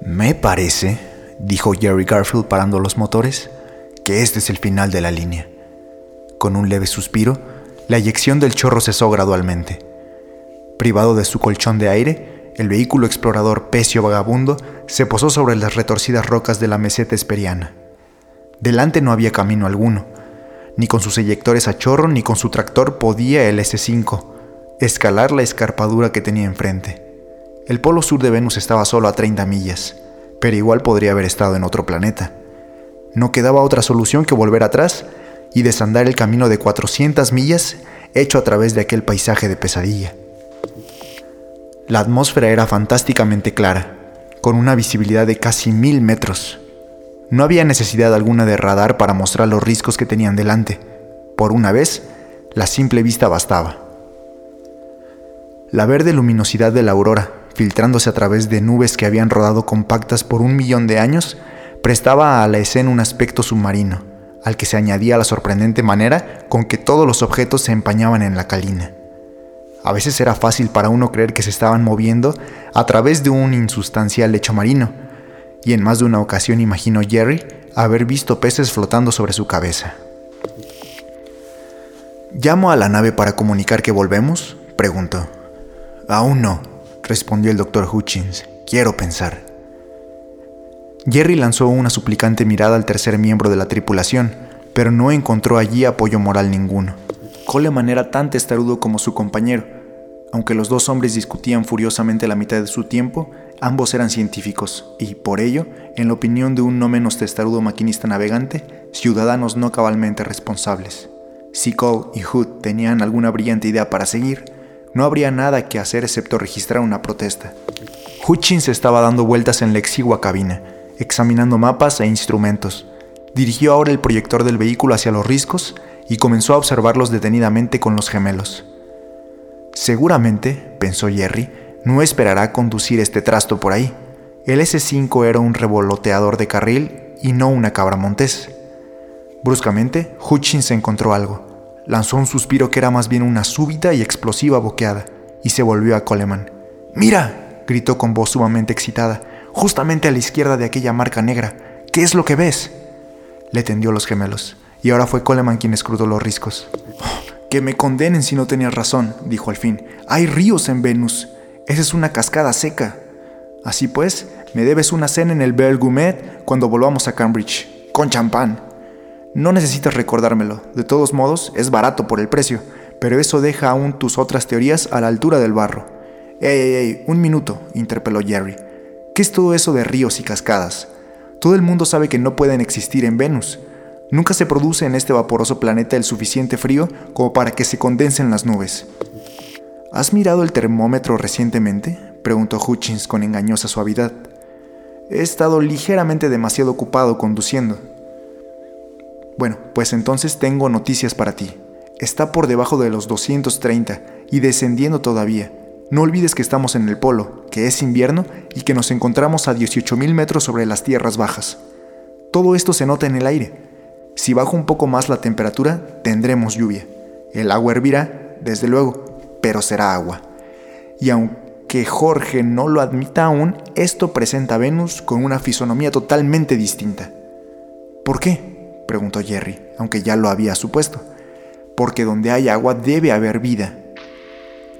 Me parece, dijo Jerry Garfield parando los motores, que este es el final de la línea. Con un leve suspiro, la eyección del chorro cesó gradualmente. Privado de su colchón de aire, el vehículo explorador pecio vagabundo se posó sobre las retorcidas rocas de la meseta esperiana. Delante no había camino alguno. Ni con sus eyectores a chorro ni con su tractor podía el S5 escalar la escarpadura que tenía enfrente. El polo sur de Venus estaba solo a 30 millas, pero igual podría haber estado en otro planeta. No quedaba otra solución que volver atrás y desandar el camino de 400 millas hecho a través de aquel paisaje de pesadilla. La atmósfera era fantásticamente clara, con una visibilidad de casi mil metros. No había necesidad alguna de radar para mostrar los riscos que tenían delante. Por una vez, la simple vista bastaba. La verde luminosidad de la aurora, filtrándose a través de nubes que habían rodado compactas por un millón de años, prestaba a la escena un aspecto submarino, al que se añadía la sorprendente manera con que todos los objetos se empañaban en la calina. A veces era fácil para uno creer que se estaban moviendo a través de un insustancial lecho marino, y en más de una ocasión imaginó Jerry haber visto peces flotando sobre su cabeza. ¿Llamo a la nave para comunicar que volvemos? preguntó. Aún no, respondió el doctor Hutchins. Quiero pensar. Jerry lanzó una suplicante mirada al tercer miembro de la tripulación, pero no encontró allí apoyo moral ninguno. Coleman era tan testarudo como su compañero. Aunque los dos hombres discutían furiosamente la mitad de su tiempo, ambos eran científicos y, por ello, en la opinión de un no menos testarudo maquinista navegante, ciudadanos no cabalmente responsables. Si Cole y Hood tenían alguna brillante idea para seguir, no habría nada que hacer excepto registrar una protesta. Hutchins estaba dando vueltas en la exigua cabina, examinando mapas e instrumentos. Dirigió ahora el proyector del vehículo hacia los riscos y comenzó a observarlos detenidamente con los gemelos. Seguramente, pensó Jerry, no esperará conducir este trasto por ahí. El S5 era un revoloteador de carril y no una cabra montés. Bruscamente, Hutchins encontró algo. Lanzó un suspiro que era más bien una súbita y explosiva boqueada, y se volvió a Coleman. ¡Mira! gritó con voz sumamente excitada, justamente a la izquierda de aquella marca negra. ¿Qué es lo que ves? Le tendió los gemelos, y ahora fue Coleman quien escrutó los riscos. que me condenen si no tenías razón, dijo al fin. Hay ríos en Venus. Esa es una cascada seca. Así pues, me debes una cena en el Belle Gourmet cuando volvamos a Cambridge, con champán. No necesitas recordármelo, de todos modos es barato por el precio, pero eso deja aún tus otras teorías a la altura del barro. ¡Ey, ey, ey! Un minuto, interpeló Jerry. ¿Qué es todo eso de ríos y cascadas? Todo el mundo sabe que no pueden existir en Venus. Nunca se produce en este vaporoso planeta el suficiente frío como para que se condensen las nubes. ¿Has mirado el termómetro recientemente? preguntó Hutchins con engañosa suavidad. He estado ligeramente demasiado ocupado conduciendo. Bueno, pues entonces tengo noticias para ti. Está por debajo de los 230 y descendiendo todavía. No olvides que estamos en el polo, que es invierno y que nos encontramos a 18.000 metros sobre las tierras bajas. Todo esto se nota en el aire. Si baja un poco más la temperatura, tendremos lluvia. El agua hervirá, desde luego, pero será agua. Y aunque Jorge no lo admita aún, esto presenta a Venus con una fisonomía totalmente distinta. ¿Por qué? Preguntó Jerry, aunque ya lo había supuesto. Porque donde hay agua debe haber vida.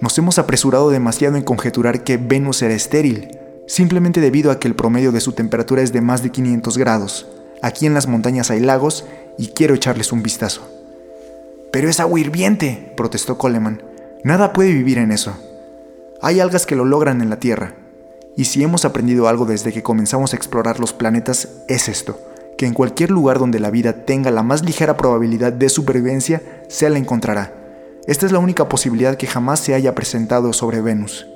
Nos hemos apresurado demasiado en conjeturar que Venus era estéril, simplemente debido a que el promedio de su temperatura es de más de 500 grados. Aquí en las montañas hay lagos y quiero echarles un vistazo. Pero es agua hirviente, protestó Coleman. Nada puede vivir en eso. Hay algas que lo logran en la Tierra. Y si hemos aprendido algo desde que comenzamos a explorar los planetas, es esto que en cualquier lugar donde la vida tenga la más ligera probabilidad de supervivencia, se la encontrará. Esta es la única posibilidad que jamás se haya presentado sobre Venus.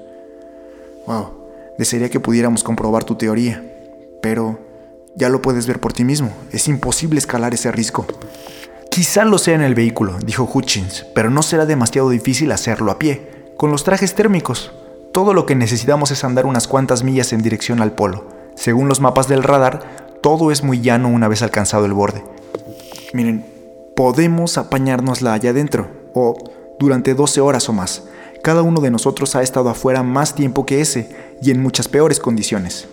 Wow, desearía que pudiéramos comprobar tu teoría, pero ya lo puedes ver por ti mismo. Es imposible escalar ese risco. Quizá lo sea en el vehículo, dijo Hutchins, pero no será demasiado difícil hacerlo a pie, con los trajes térmicos. Todo lo que necesitamos es andar unas cuantas millas en dirección al polo. Según los mapas del radar, todo es muy llano una vez alcanzado el borde. Miren, podemos apañárnosla allá adentro, o durante 12 horas o más. Cada uno de nosotros ha estado afuera más tiempo que ese, y en muchas peores condiciones.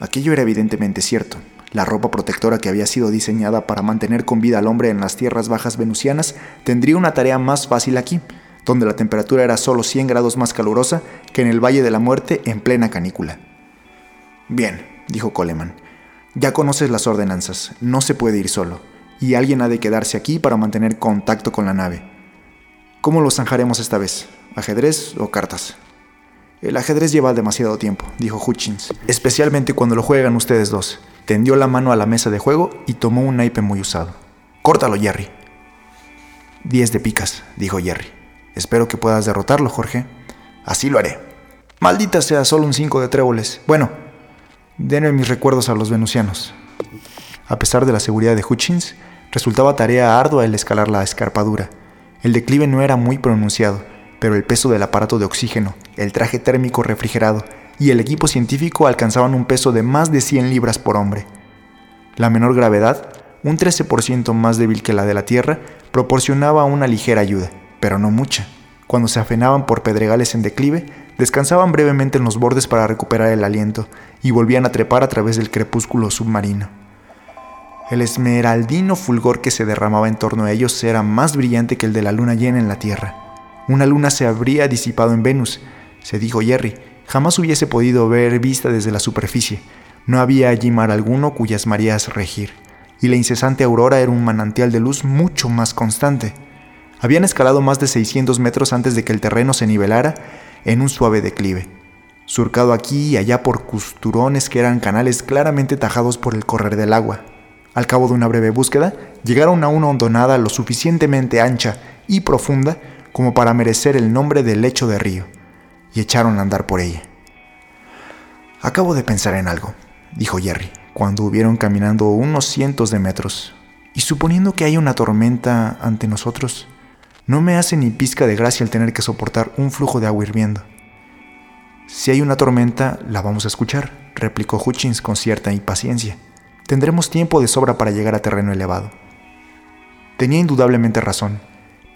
Aquello era evidentemente cierto. La ropa protectora que había sido diseñada para mantener con vida al hombre en las tierras bajas venusianas tendría una tarea más fácil aquí, donde la temperatura era solo 100 grados más calurosa que en el Valle de la Muerte en plena canícula. Bien, dijo Coleman, ya conoces las ordenanzas, no se puede ir solo, y alguien ha de quedarse aquí para mantener contacto con la nave. ¿Cómo lo zanjaremos esta vez? ¿Ajedrez o cartas? El ajedrez lleva demasiado tiempo, dijo Hutchins, especialmente cuando lo juegan ustedes dos. Tendió la mano a la mesa de juego y tomó un naipe muy usado. Córtalo, Jerry. Diez de picas, dijo Jerry. Espero que puedas derrotarlo, Jorge. Así lo haré. Maldita sea, solo un cinco de tréboles. Bueno, denme mis recuerdos a los venusianos. A pesar de la seguridad de Hutchins, resultaba tarea ardua el escalar la escarpadura. El declive no era muy pronunciado, pero el peso del aparato de oxígeno, el traje térmico refrigerado y el equipo científico alcanzaban un peso de más de 100 libras por hombre. La menor gravedad, un 13% más débil que la de la Tierra, proporcionaba una ligera ayuda, pero no mucha. Cuando se afenaban por pedregales en declive, descansaban brevemente en los bordes para recuperar el aliento y volvían a trepar a través del crepúsculo submarino. El esmeraldino fulgor que se derramaba en torno a ellos era más brillante que el de la luna llena en la Tierra. Una luna se habría disipado en Venus, se dijo Jerry. Jamás hubiese podido ver vista desde la superficie. No había allí mar alguno cuyas mareas regir, y la incesante aurora era un manantial de luz mucho más constante. Habían escalado más de 600 metros antes de que el terreno se nivelara en un suave declive, surcado aquí y allá por costurones que eran canales claramente tajados por el correr del agua. Al cabo de una breve búsqueda, llegaron a una hondonada lo suficientemente ancha y profunda como para merecer el nombre de lecho de río, y echaron a andar por ella. Acabo de pensar en algo, dijo Jerry, cuando hubieron caminando unos cientos de metros. Y suponiendo que hay una tormenta ante nosotros, no me hace ni pizca de gracia el tener que soportar un flujo de agua hirviendo. Si hay una tormenta, la vamos a escuchar, replicó Hutchins con cierta impaciencia. Tendremos tiempo de sobra para llegar a terreno elevado. Tenía indudablemente razón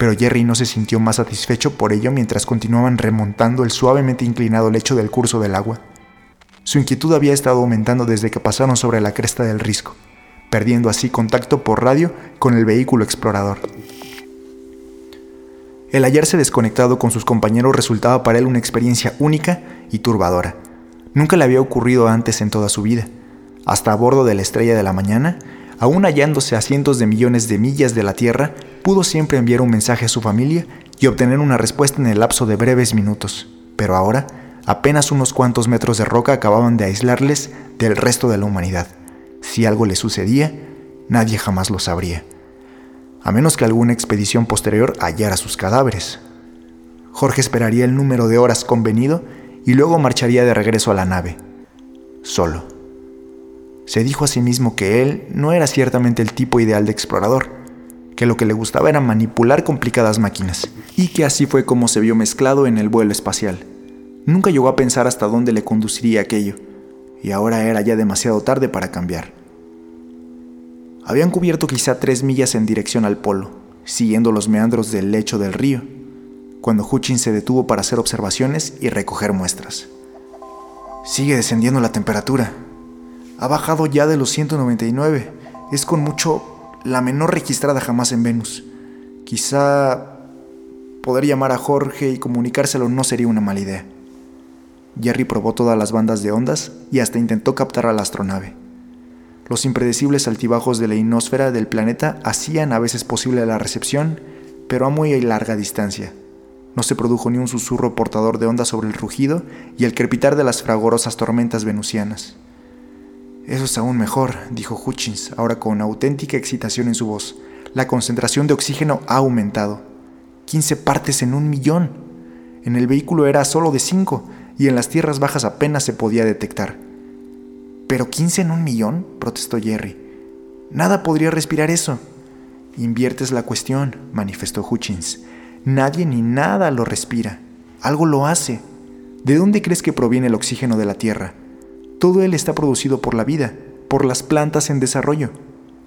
pero Jerry no se sintió más satisfecho por ello mientras continuaban remontando el suavemente inclinado lecho del curso del agua. Su inquietud había estado aumentando desde que pasaron sobre la cresta del risco, perdiendo así contacto por radio con el vehículo explorador. El hallarse desconectado con sus compañeros resultaba para él una experiencia única y turbadora. Nunca le había ocurrido antes en toda su vida. Hasta a bordo de la estrella de la mañana, aún hallándose a cientos de millones de millas de la Tierra, pudo siempre enviar un mensaje a su familia y obtener una respuesta en el lapso de breves minutos. Pero ahora, apenas unos cuantos metros de roca acababan de aislarles del resto de la humanidad. Si algo le sucedía, nadie jamás lo sabría. A menos que alguna expedición posterior hallara sus cadáveres. Jorge esperaría el número de horas convenido y luego marcharía de regreso a la nave, solo. Se dijo a sí mismo que él no era ciertamente el tipo ideal de explorador, que lo que le gustaba era manipular complicadas máquinas, y que así fue como se vio mezclado en el vuelo espacial. Nunca llegó a pensar hasta dónde le conduciría aquello, y ahora era ya demasiado tarde para cambiar. Habían cubierto quizá tres millas en dirección al polo, siguiendo los meandros del lecho del río, cuando Hutchins se detuvo para hacer observaciones y recoger muestras. Sigue descendiendo la temperatura, ha bajado ya de los 199. Es con mucho la menor registrada jamás en Venus. Quizá poder llamar a Jorge y comunicárselo no sería una mala idea. Jerry probó todas las bandas de ondas y hasta intentó captar a la astronave. Los impredecibles altibajos de la inosfera del planeta hacían a veces posible la recepción, pero a muy larga distancia. No se produjo ni un susurro portador de ondas sobre el rugido y el crepitar de las fragorosas tormentas venusianas. Eso es aún mejor, dijo Hutchins, ahora con auténtica excitación en su voz. La concentración de oxígeno ha aumentado. 15 partes en un millón. En el vehículo era solo de 5 y en las tierras bajas apenas se podía detectar. ¿Pero 15 en un millón? protestó Jerry. Nada podría respirar eso. Inviertes la cuestión, manifestó Hutchins. Nadie ni nada lo respira. Algo lo hace. ¿De dónde crees que proviene el oxígeno de la Tierra? Todo él está producido por la vida, por las plantas en desarrollo.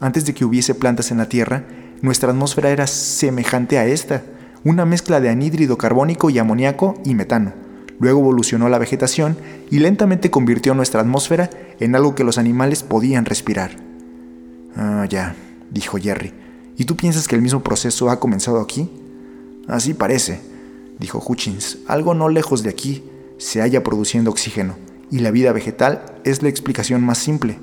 Antes de que hubiese plantas en la Tierra, nuestra atmósfera era semejante a esta, una mezcla de anhídrido carbónico y amoníaco y metano, luego evolucionó la vegetación y lentamente convirtió nuestra atmósfera en algo que los animales podían respirar. Ah, ya, dijo Jerry. ¿Y tú piensas que el mismo proceso ha comenzado aquí? Así parece, dijo Hutchins. Algo no lejos de aquí se halla produciendo oxígeno, y la vida vegetal es la explicación más simple.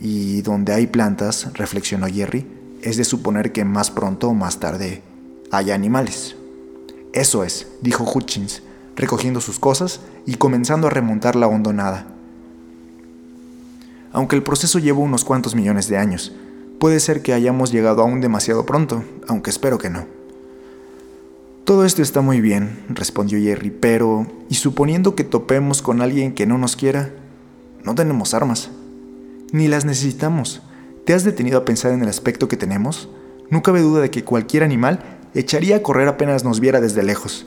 Y donde hay plantas, reflexionó Jerry, es de suponer que más pronto o más tarde haya animales. Eso es, dijo Hutchins, recogiendo sus cosas y comenzando a remontar la hondonada. Aunque el proceso lleva unos cuantos millones de años, puede ser que hayamos llegado aún demasiado pronto, aunque espero que no. Todo esto está muy bien, respondió Jerry, pero ¿y suponiendo que topemos con alguien que no nos quiera? No tenemos armas. Ni las necesitamos. ¿Te has detenido a pensar en el aspecto que tenemos? No cabe duda de que cualquier animal echaría a correr apenas nos viera desde lejos.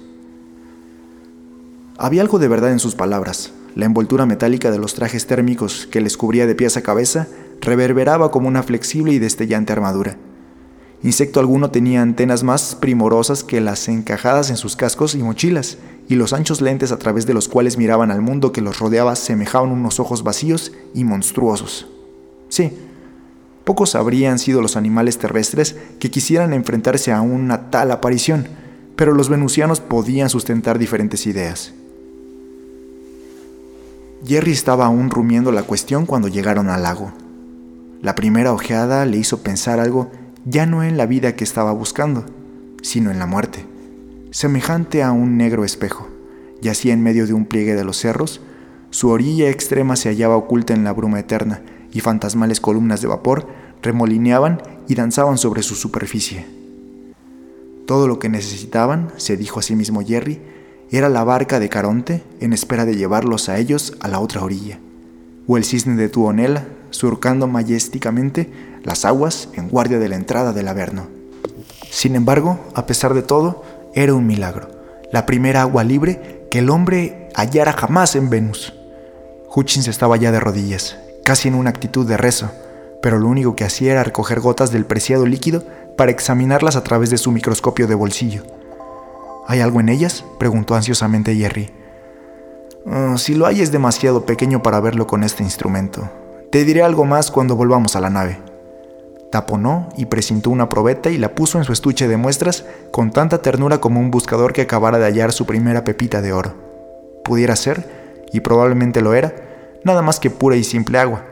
Había algo de verdad en sus palabras. La envoltura metálica de los trajes térmicos que les cubría de pies a cabeza reverberaba como una flexible y destellante armadura. Insecto alguno tenía antenas más primorosas que las encajadas en sus cascos y mochilas, y los anchos lentes a través de los cuales miraban al mundo que los rodeaba semejaban unos ojos vacíos y monstruosos. Sí, pocos habrían sido los animales terrestres que quisieran enfrentarse a una tal aparición, pero los venusianos podían sustentar diferentes ideas. Jerry estaba aún rumiando la cuestión cuando llegaron al lago. La primera ojeada le hizo pensar algo ya no en la vida que estaba buscando, sino en la muerte. Semejante a un negro espejo, yacía en medio de un pliegue de los cerros, su orilla extrema se hallaba oculta en la bruma eterna y fantasmales columnas de vapor remolineaban y danzaban sobre su superficie. Todo lo que necesitaban, se dijo a sí mismo Jerry, era la barca de Caronte en espera de llevarlos a ellos a la otra orilla, o el cisne de Tuonela surcando majesticamente las aguas en guardia de la entrada del Averno. Sin embargo, a pesar de todo, era un milagro, la primera agua libre que el hombre hallara jamás en Venus. Hutchins estaba ya de rodillas, casi en una actitud de rezo, pero lo único que hacía era recoger gotas del preciado líquido para examinarlas a través de su microscopio de bolsillo. ¿Hay algo en ellas? preguntó ansiosamente Jerry. Ah, si lo hay es demasiado pequeño para verlo con este instrumento. Te diré algo más cuando volvamos a la nave. Taponó y presintó una probeta y la puso en su estuche de muestras con tanta ternura como un buscador que acabara de hallar su primera pepita de oro. Pudiera ser, y probablemente lo era, nada más que pura y simple agua,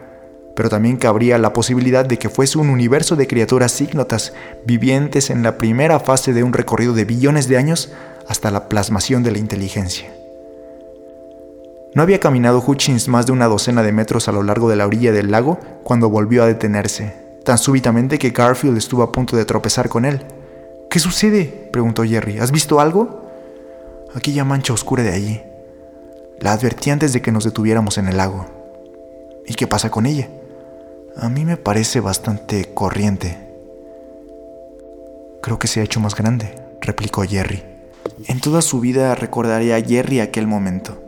pero también cabría la posibilidad de que fuese un universo de criaturas ígnotas, vivientes en la primera fase de un recorrido de billones de años hasta la plasmación de la inteligencia. No había caminado Hutchins más de una docena de metros a lo largo de la orilla del lago cuando volvió a detenerse, tan súbitamente que Garfield estuvo a punto de tropezar con él. ¿Qué sucede? preguntó Jerry. ¿Has visto algo? Aquella mancha oscura de allí. La advertí antes de que nos detuviéramos en el lago. ¿Y qué pasa con ella? A mí me parece bastante corriente. Creo que se ha hecho más grande, replicó Jerry. En toda su vida recordaría a Jerry aquel momento.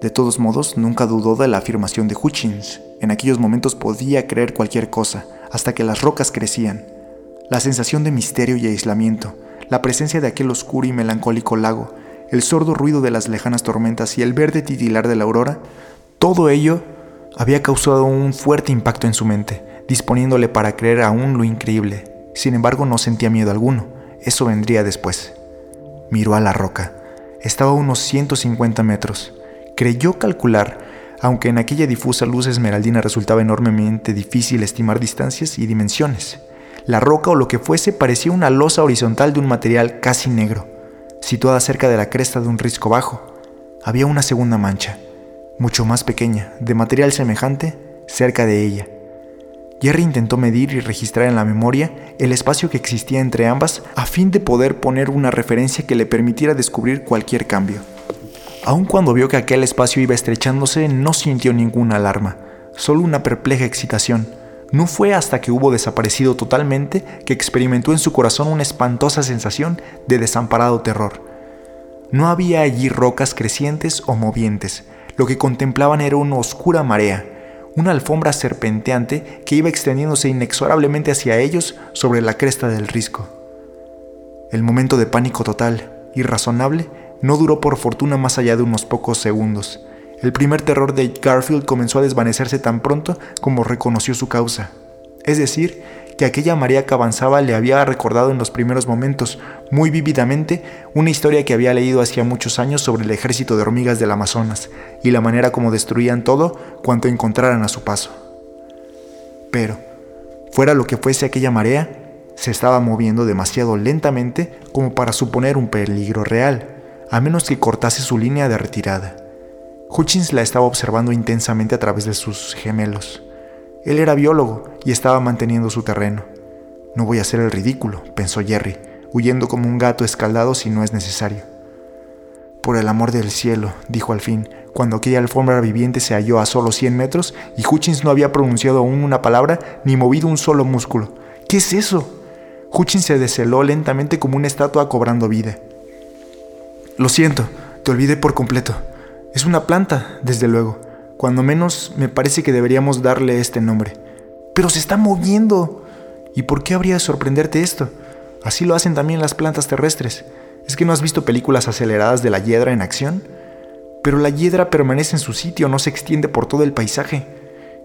De todos modos, nunca dudó de la afirmación de Hutchins. En aquellos momentos podía creer cualquier cosa, hasta que las rocas crecían. La sensación de misterio y aislamiento, la presencia de aquel oscuro y melancólico lago, el sordo ruido de las lejanas tormentas y el verde titilar de la aurora, todo ello había causado un fuerte impacto en su mente, disponiéndole para creer aún lo increíble. Sin embargo, no sentía miedo alguno. Eso vendría después. Miró a la roca. Estaba a unos 150 metros. Creyó calcular, aunque en aquella difusa luz esmeraldina resultaba enormemente difícil estimar distancias y dimensiones. La roca o lo que fuese parecía una losa horizontal de un material casi negro, situada cerca de la cresta de un risco bajo. Había una segunda mancha, mucho más pequeña, de material semejante, cerca de ella. Jerry intentó medir y registrar en la memoria el espacio que existía entre ambas a fin de poder poner una referencia que le permitiera descubrir cualquier cambio. Aun cuando vio que aquel espacio iba estrechándose, no sintió ninguna alarma, solo una perpleja excitación. No fue hasta que hubo desaparecido totalmente que experimentó en su corazón una espantosa sensación de desamparado terror. No había allí rocas crecientes o movientes, lo que contemplaban era una oscura marea, una alfombra serpenteante que iba extendiéndose inexorablemente hacia ellos sobre la cresta del risco. El momento de pánico total, irrazonable, no duró por fortuna más allá de unos pocos segundos. El primer terror de Garfield comenzó a desvanecerse tan pronto como reconoció su causa. Es decir, que aquella María que avanzaba le había recordado en los primeros momentos, muy vívidamente, una historia que había leído hacía muchos años sobre el ejército de hormigas del Amazonas y la manera como destruían todo cuanto encontraran a su paso. Pero, fuera lo que fuese aquella marea, se estaba moviendo demasiado lentamente como para suponer un peligro real, a menos que cortase su línea de retirada. Hutchins la estaba observando intensamente a través de sus gemelos. Él era biólogo y estaba manteniendo su terreno. No voy a hacer el ridículo, pensó Jerry, huyendo como un gato escaldado si no es necesario. Por el amor del cielo, dijo al fin, cuando aquella alfombra viviente se halló a solo 100 metros y Hutchins no había pronunciado aún una palabra ni movido un solo músculo. ¿Qué es eso? Hutchins se desheló lentamente como una estatua cobrando vida. Lo siento, te olvidé por completo. Es una planta, desde luego. Cuando menos me parece que deberíamos darle este nombre. Pero se está moviendo. ¿Y por qué habría de sorprenderte esto? Así lo hacen también las plantas terrestres. ¿Es que no has visto películas aceleradas de la hiedra en acción? Pero la hiedra permanece en su sitio, no se extiende por todo el paisaje.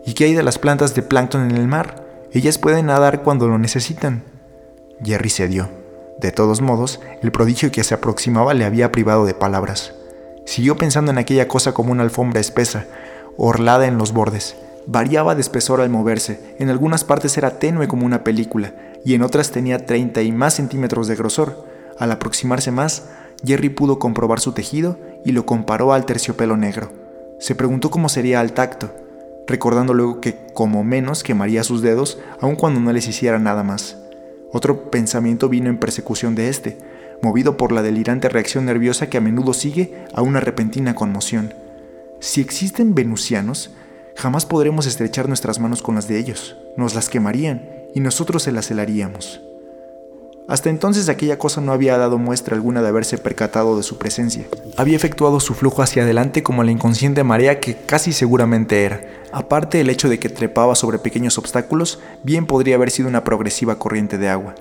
¿Y qué hay de las plantas de plancton en el mar? Ellas pueden nadar cuando lo necesitan. Jerry cedió. De todos modos, el prodigio que se aproximaba le había privado de palabras. Siguió pensando en aquella cosa como una alfombra espesa, orlada en los bordes. Variaba de espesor al moverse, en algunas partes era tenue como una película, y en otras tenía 30 y más centímetros de grosor. Al aproximarse más, Jerry pudo comprobar su tejido y lo comparó al terciopelo negro. Se preguntó cómo sería al tacto, recordando luego que como menos quemaría sus dedos aun cuando no les hiciera nada más. Otro pensamiento vino en persecución de este, movido por la delirante reacción nerviosa que a menudo sigue a una repentina conmoción. Si existen venusianos, jamás podremos estrechar nuestras manos con las de ellos, nos las quemarían y nosotros se las helaríamos. Hasta entonces aquella cosa no había dado muestra alguna de haberse percatado de su presencia. Había efectuado su flujo hacia adelante como la inconsciente marea que casi seguramente era. Aparte el hecho de que trepaba sobre pequeños obstáculos, bien podría haber sido una progresiva corriente de agua.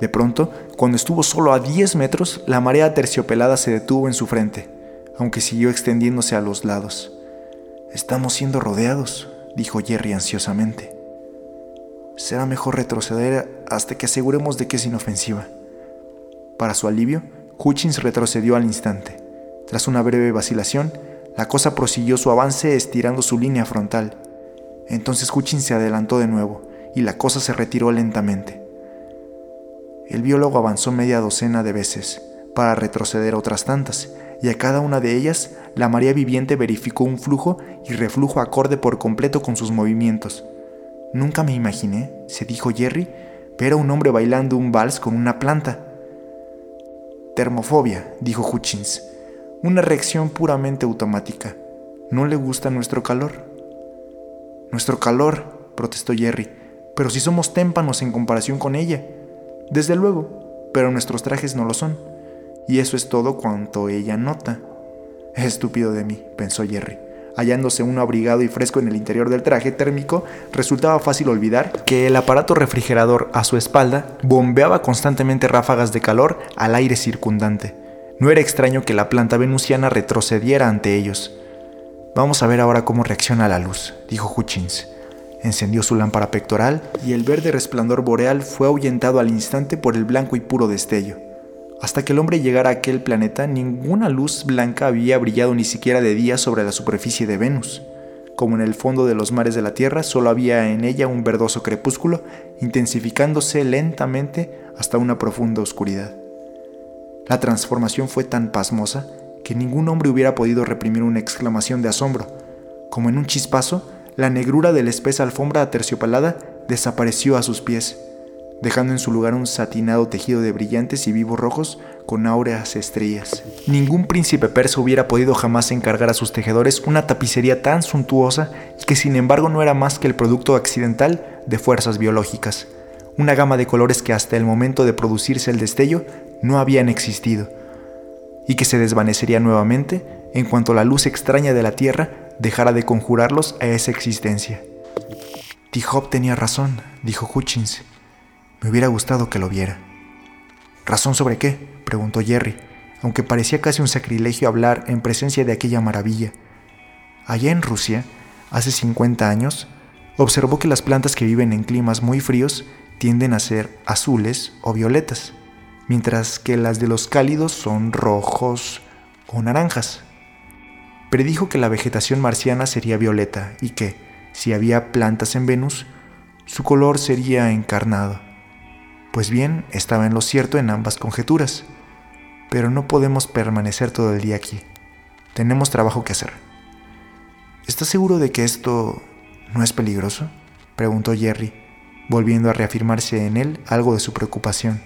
De pronto, cuando estuvo solo a 10 metros, la marea terciopelada se detuvo en su frente aunque siguió extendiéndose a los lados. Estamos siendo rodeados, dijo Jerry ansiosamente. Será mejor retroceder hasta que aseguremos de que es inofensiva. Para su alivio, Hutchins retrocedió al instante. Tras una breve vacilación, la cosa prosiguió su avance estirando su línea frontal. Entonces Hutchins se adelantó de nuevo y la cosa se retiró lentamente. El biólogo avanzó media docena de veces para retroceder otras tantas y a cada una de ellas la María Viviente verificó un flujo y reflujo acorde por completo con sus movimientos. Nunca me imaginé, se dijo Jerry, ver a un hombre bailando un vals con una planta. Termofobia, dijo Hutchins, una reacción puramente automática. ¿No le gusta nuestro calor? Nuestro calor, protestó Jerry, pero si somos témpanos en comparación con ella. Desde luego, pero nuestros trajes no lo son y eso es todo cuanto ella nota. Estúpido de mí, pensó Jerry. Hallándose uno abrigado y fresco en el interior del traje térmico, resultaba fácil olvidar que el aparato refrigerador a su espalda bombeaba constantemente ráfagas de calor al aire circundante. No era extraño que la planta venusiana retrocediera ante ellos. Vamos a ver ahora cómo reacciona la luz, dijo Hutchins. Encendió su lámpara pectoral y el verde resplandor boreal fue ahuyentado al instante por el blanco y puro destello. Hasta que el hombre llegara a aquel planeta, ninguna luz blanca había brillado ni siquiera de día sobre la superficie de Venus. Como en el fondo de los mares de la Tierra, solo había en ella un verdoso crepúsculo, intensificándose lentamente hasta una profunda oscuridad. La transformación fue tan pasmosa que ningún hombre hubiera podido reprimir una exclamación de asombro. Como en un chispazo, la negrura de la espesa alfombra aterciopelada desapareció a sus pies dejando en su lugar un satinado tejido de brillantes y vivos rojos con áureas estrellas. Ningún príncipe persa hubiera podido jamás encargar a sus tejedores una tapicería tan suntuosa que sin embargo no era más que el producto accidental de fuerzas biológicas, una gama de colores que hasta el momento de producirse el destello no habían existido, y que se desvanecería nuevamente en cuanto la luz extraña de la Tierra dejara de conjurarlos a esa existencia. T-Hop tenía razón, dijo Hutchins. Me hubiera gustado que lo viera. ¿Razón sobre qué? preguntó Jerry, aunque parecía casi un sacrilegio hablar en presencia de aquella maravilla. Allá en Rusia, hace 50 años, observó que las plantas que viven en climas muy fríos tienden a ser azules o violetas, mientras que las de los cálidos son rojos o naranjas. Predijo que la vegetación marciana sería violeta y que, si había plantas en Venus, su color sería encarnado. Pues bien, estaba en lo cierto en ambas conjeturas, pero no podemos permanecer todo el día aquí. Tenemos trabajo que hacer. ¿Estás seguro de que esto no es peligroso? preguntó Jerry, volviendo a reafirmarse en él algo de su preocupación.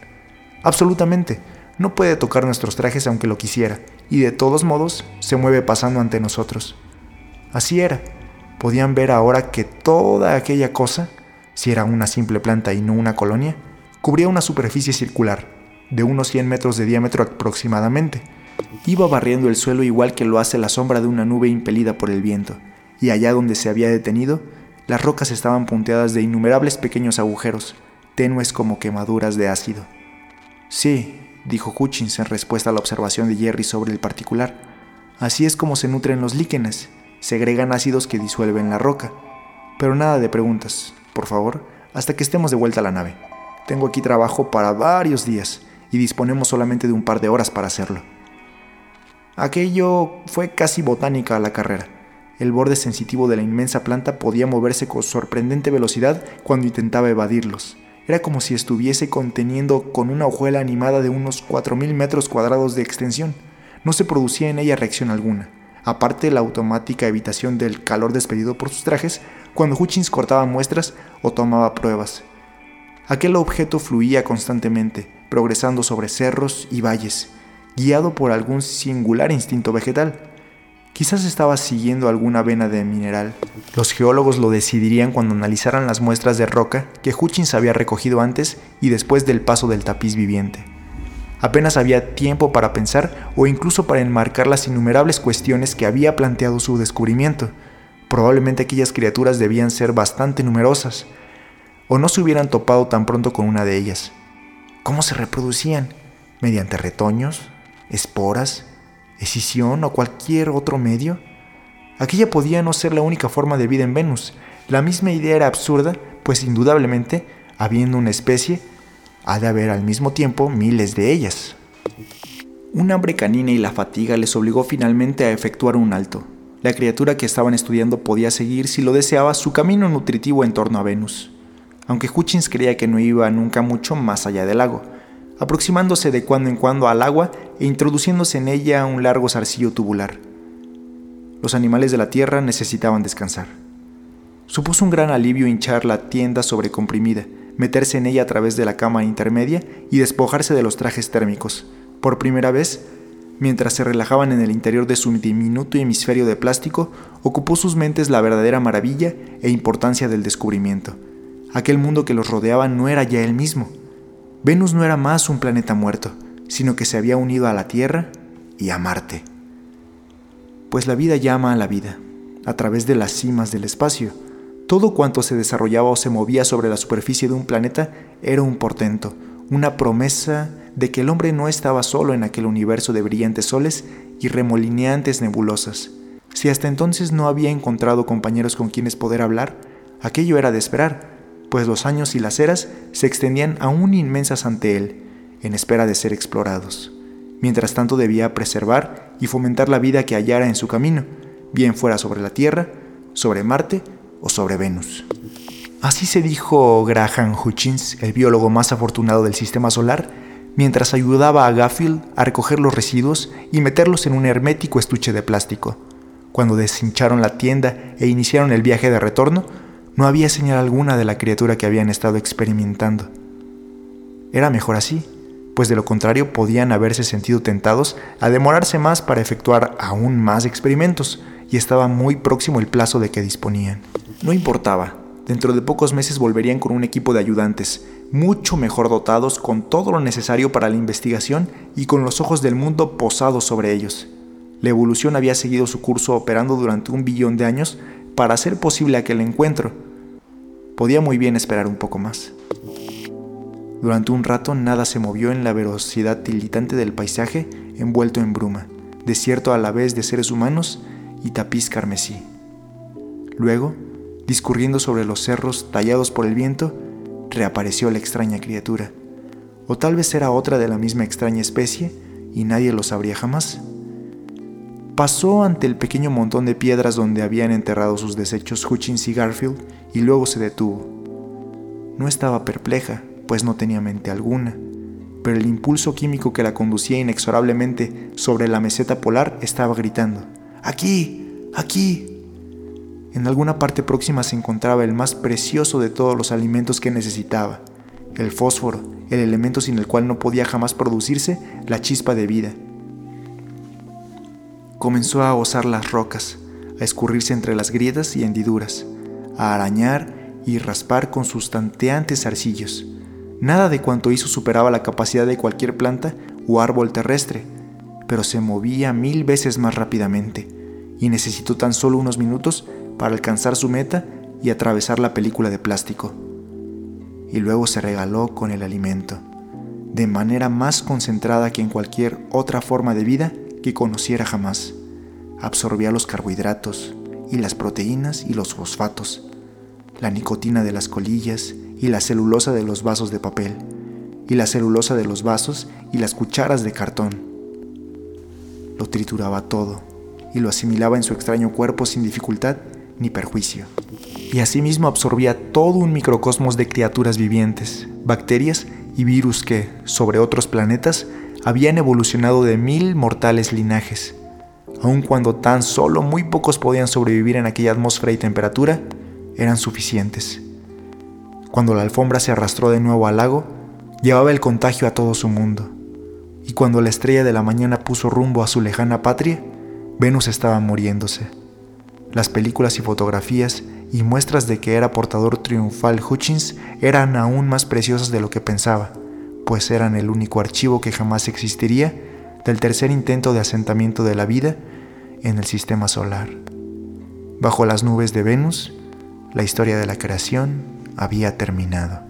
Absolutamente. No puede tocar nuestros trajes aunque lo quisiera, y de todos modos se mueve pasando ante nosotros. Así era. Podían ver ahora que toda aquella cosa, si era una simple planta y no una colonia, cubría una superficie circular, de unos 100 metros de diámetro aproximadamente. Iba barriendo el suelo igual que lo hace la sombra de una nube impelida por el viento, y allá donde se había detenido, las rocas estaban punteadas de innumerables pequeños agujeros, tenues como quemaduras de ácido. Sí, dijo Hutchins en respuesta a la observación de Jerry sobre el particular. Así es como se nutren los líquenes, segregan ácidos que disuelven la roca. Pero nada de preguntas, por favor, hasta que estemos de vuelta a la nave. Tengo aquí trabajo para varios días y disponemos solamente de un par de horas para hacerlo. Aquello fue casi botánica a la carrera. El borde sensitivo de la inmensa planta podía moverse con sorprendente velocidad cuando intentaba evadirlos. Era como si estuviese conteniendo con una hojuela animada de unos 4.000 metros cuadrados de extensión. No se producía en ella reacción alguna, aparte la automática evitación del calor despedido por sus trajes cuando Hutchins cortaba muestras o tomaba pruebas. Aquel objeto fluía constantemente, progresando sobre cerros y valles, guiado por algún singular instinto vegetal. Quizás estaba siguiendo alguna vena de mineral. Los geólogos lo decidirían cuando analizaran las muestras de roca que Hutchins había recogido antes y después del paso del tapiz viviente. Apenas había tiempo para pensar o incluso para enmarcar las innumerables cuestiones que había planteado su descubrimiento. Probablemente aquellas criaturas debían ser bastante numerosas, o no se hubieran topado tan pronto con una de ellas. ¿Cómo se reproducían? ¿Mediante retoños? ¿Esporas? escisión o cualquier otro medio? Aquella podía no ser la única forma de vida en Venus. La misma idea era absurda, pues indudablemente, habiendo una especie, ha de haber al mismo tiempo miles de ellas. Un hambre canina y la fatiga les obligó finalmente a efectuar un alto. La criatura que estaban estudiando podía seguir, si lo deseaba, su camino nutritivo en torno a Venus, aunque Hutchins creía que no iba nunca mucho más allá del lago aproximándose de cuando en cuando al agua e introduciéndose en ella un largo zarcillo tubular. Los animales de la tierra necesitaban descansar. Supuso un gran alivio hinchar la tienda sobrecomprimida, meterse en ella a través de la cama intermedia y despojarse de los trajes térmicos. Por primera vez, mientras se relajaban en el interior de su diminuto hemisferio de plástico, ocupó sus mentes la verdadera maravilla e importancia del descubrimiento. Aquel mundo que los rodeaba no era ya el mismo, Venus no era más un planeta muerto, sino que se había unido a la Tierra y a Marte. Pues la vida llama a la vida, a través de las cimas del espacio. Todo cuanto se desarrollaba o se movía sobre la superficie de un planeta era un portento, una promesa de que el hombre no estaba solo en aquel universo de brillantes soles y remolineantes nebulosas. Si hasta entonces no había encontrado compañeros con quienes poder hablar, aquello era de esperar, pues los años y las eras se extendían aún inmensas ante él, en espera de ser explorados. Mientras tanto debía preservar y fomentar la vida que hallara en su camino, bien fuera sobre la Tierra, sobre Marte o sobre Venus. Así se dijo Graham Hutchins, el biólogo más afortunado del sistema solar, mientras ayudaba a Gaffield a recoger los residuos y meterlos en un hermético estuche de plástico. Cuando deshincharon la tienda e iniciaron el viaje de retorno, no había señal alguna de la criatura que habían estado experimentando. Era mejor así, pues de lo contrario podían haberse sentido tentados a demorarse más para efectuar aún más experimentos, y estaba muy próximo el plazo de que disponían. No importaba, dentro de pocos meses volverían con un equipo de ayudantes, mucho mejor dotados con todo lo necesario para la investigación y con los ojos del mundo posados sobre ellos. La evolución había seguido su curso operando durante un billón de años para hacer posible aquel encuentro, podía muy bien esperar un poco más. Durante un rato nada se movió en la velocidad tilitante del paisaje envuelto en bruma, desierto a la vez de seres humanos y tapiz carmesí. Luego, discurriendo sobre los cerros tallados por el viento, reapareció la extraña criatura. O tal vez era otra de la misma extraña especie y nadie lo sabría jamás. Pasó ante el pequeño montón de piedras donde habían enterrado sus desechos Hutchins y Garfield y luego se detuvo. No estaba perpleja, pues no tenía mente alguna, pero el impulso químico que la conducía inexorablemente sobre la meseta polar estaba gritando, ¡Aquí! ¡Aquí! En alguna parte próxima se encontraba el más precioso de todos los alimentos que necesitaba, el fósforo, el elemento sin el cual no podía jamás producirse la chispa de vida. Comenzó a osar las rocas, a escurrirse entre las grietas y hendiduras, a arañar y raspar con sus tanteantes arcillos. Nada de cuanto hizo superaba la capacidad de cualquier planta o árbol terrestre, pero se movía mil veces más rápidamente y necesitó tan solo unos minutos para alcanzar su meta y atravesar la película de plástico. Y luego se regaló con el alimento, de manera más concentrada que en cualquier otra forma de vida que conociera jamás. Absorbía los carbohidratos y las proteínas y los fosfatos, la nicotina de las colillas y la celulosa de los vasos de papel, y la celulosa de los vasos y las cucharas de cartón. Lo trituraba todo y lo asimilaba en su extraño cuerpo sin dificultad ni perjuicio. Y asimismo absorbía todo un microcosmos de criaturas vivientes, bacterias y virus que, sobre otros planetas, habían evolucionado de mil mortales linajes. Aun cuando tan solo muy pocos podían sobrevivir en aquella atmósfera y temperatura, eran suficientes. Cuando la alfombra se arrastró de nuevo al lago, llevaba el contagio a todo su mundo. Y cuando la estrella de la mañana puso rumbo a su lejana patria, Venus estaba muriéndose. Las películas y fotografías y muestras de que era portador triunfal Hutchins eran aún más preciosas de lo que pensaba, pues eran el único archivo que jamás existiría del tercer intento de asentamiento de la vida en el sistema solar. Bajo las nubes de Venus, la historia de la creación había terminado.